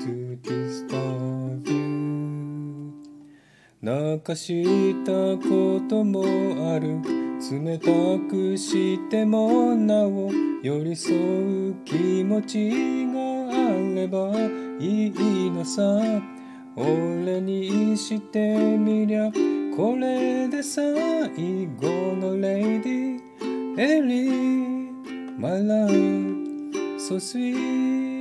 to disturb you 泣かしたこともある。冷たくしてもなお寄り添う気持ちがあればいいのさ。俺にしてみりゃこれで最後のレイディエリー。My love so sweet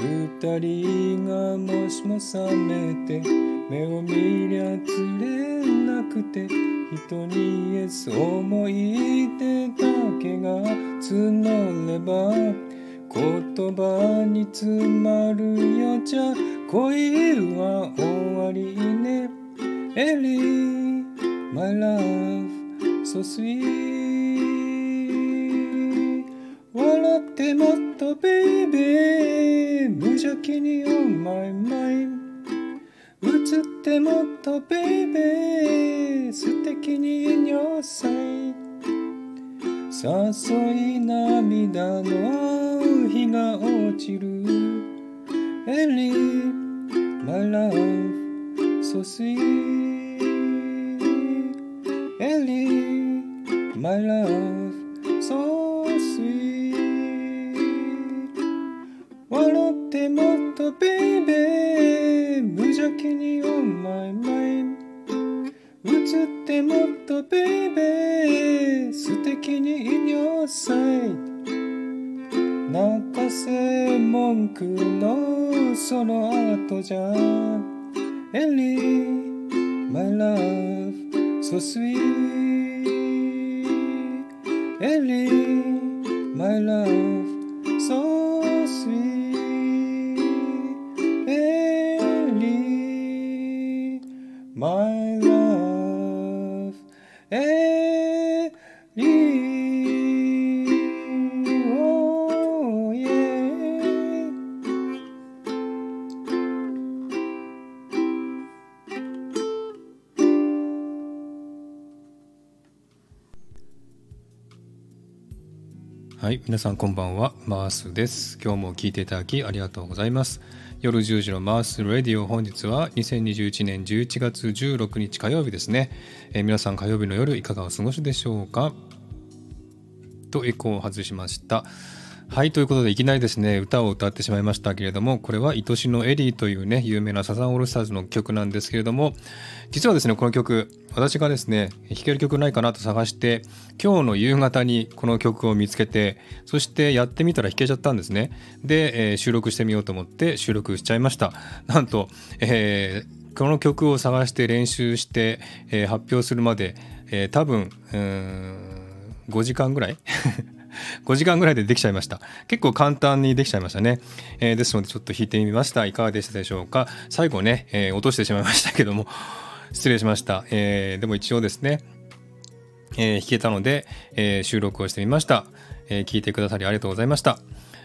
二人がもしも覚めて目を見りゃ釣れなくて人にイエス思い出だけが募れば言葉に詰まるよじゃ恋は終わりね。エリー My love so sweet 笑ってもっとベイベー無邪気に on my mind 映ってもっとベイベー素敵に尿彩誘い涙の日が落ちる。エリー My love so sweet エリー My love ってベイベー無邪気にオンマイマイ映ってもっとベイベー素敵にイニョーサイ泣かせ文句のその後じゃエリーマイラフソスイエリーマイラフソスイはい皆さんこんばんはマースです。今日も聞いていただきありがとうございます。夜10時のマースレディオ本日は2021年11月16日火曜日ですね、えー皆さん火曜日の夜いかがお過ごしでしょうか？とエコーを外しました。はいということでいきなりですね歌を歌ってしまいましたけれどもこれは「愛しのエリー」というね有名なサザンオールスターズの曲なんですけれども実はですねこの曲私がですね弾ける曲ないかなと探して今日の夕方にこの曲を見つけてそしてやってみたら弾けちゃったんですね。で、えー収録してみようと思って収録しちゃいました。なんと、えーこの曲を探して練習して、えー発表するまで、え多分うん5時間ぐらい？5時間ぐらいでできちゃいました。結構簡単にできちゃいましたね、えーですのでちょっと弾いてみました。いかがでしたでしょうか？最後ね、えー落としてしまいましたけども。失礼しました、えーでも一応ですねえー弾けたので、え収録をしてみました、え聞いてくださりありがとうございました。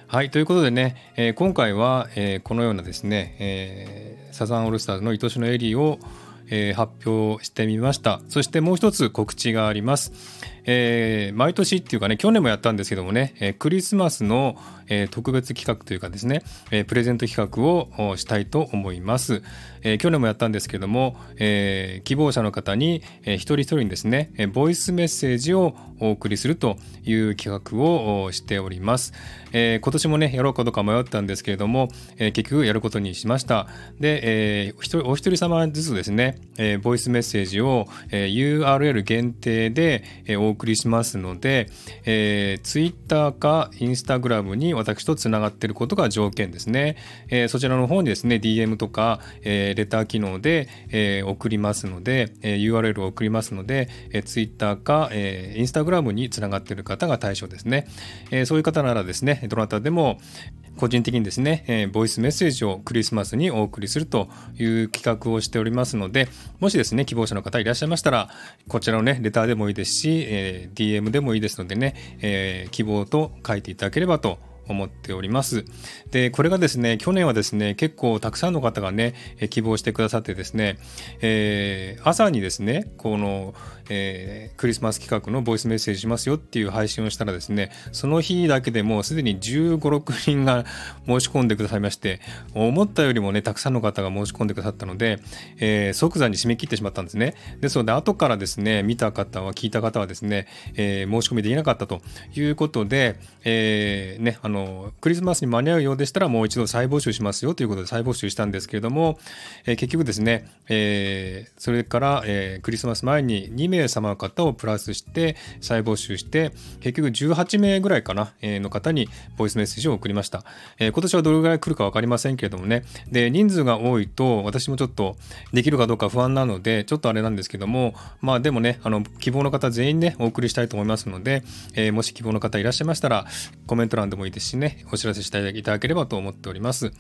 はいということでね、えー今回は、えーこのようなですね、えーサザンオールスターズの愛しのエリーを、え発表してみました。そしてもう一つ告知があります、えー毎年っていうかね去年もやったんですけどもね、えークリスマスの、えー特別企画というかですね、えプレゼント企画をしたいと思います、え去年もやったんですけども、え希望者の方に、え一人一人にですね、えボイスメッセージをお送りするという企画をしております、え今年もねやろうかどうか迷ったんですけれども、え結局やることにしました。で、えーお一人様ずつですね、えボイスメッセージを、え URL 限定で、えーお送り送りしますので、えー、Twitter か Instagram に私とつながっていることが条件ですね、えーそちらの方にですね DM とか、えーレター機能で、えー送りますので、えー URL を送りますので、えー Twitter か、えー Instagram につながっている方が対象ですね、えーそういう方ならですねどなたでも個人的にですね、えー、ボイスメッセージをクリスマスにお送りするという企画をしておりますので、もしですね、希望者の方いらっしゃいましたら、こちらのね、レターでもいいですし、えー、DM でもいいですのでね、えー、希望と書いていただければと思っております。で、これがですね、去年はですね、結構たくさんの方がね、希望してくださってですね、えー、朝にですね、この、えー、クリスマス企画のボイスメッセージしますよっていう配信をしたらですね、その日だけでもうすでに15、6人が申し込んでくださいまして、思ったよりもね、たくさんの方が申し込んでくださったので、えー、即座に締め切ってしまったんですね。ですので、後からですね、見た方は、聞いた方はですね、えー、申し込みできなかったということで、えー、ね、あの、クリスマスに間に合うようでしたら、もう一度再募集しますよということで再募集したんですけれども、え、結局ですね、え、それから、え、クリスマス前に2名名様方をプラスして再募集して結局18名ぐらいかな、えー、の方にボイスメッセージを送りました、えー、今年はどれぐらい来るか分かりませんけれどもねで人数が多いと私もちょっとできるかどうか不安なのでちょっとあれなんですけどもまあでもねあの希望の方全員ねお送りしたいと思いますので、えー、もし希望の方いらっしゃいましたらコメント欄でもいいですしねお知らせしていただければと思っております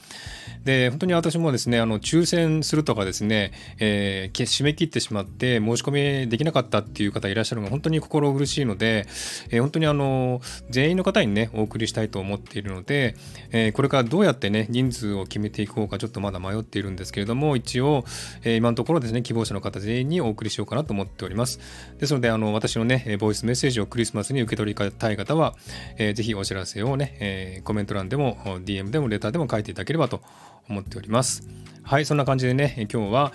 で本当に私もですねあの抽選するとかですね、えー、締め切ってしまって申し込みできなかったったっていう方いらっしゃるのが本当に心苦しいので、えー、本当にあの全員の方にねお送りしたいと思っているので、えー、これからどうやってね人数を決めていこうかちょっとまだ迷っているんですけれども一応、えー、今のところですね希望者の方全員にお送りしようかなと思っております。ですのであの私のねボイスメッセージをクリスマスに受け取りたい方は、えー、ぜひお知らせをね、えー、コメント欄でも DM でもレターでも書いていただければと思っております。はいそんな感じでね今日は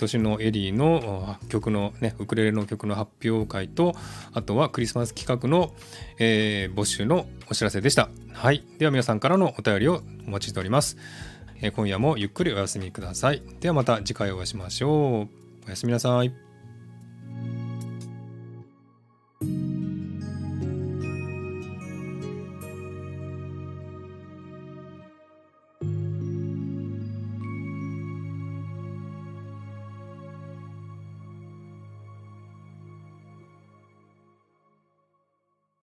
年のエリーの曲のねウクレレの曲の発表会とあとはクリスマス企画の、えー、募集のお知らせでした。はい。では皆さんからのお便りをお待ちしております、えー、今夜もゆっくりお休みください。ではまた次回お会いしましょう。おやすみなさい。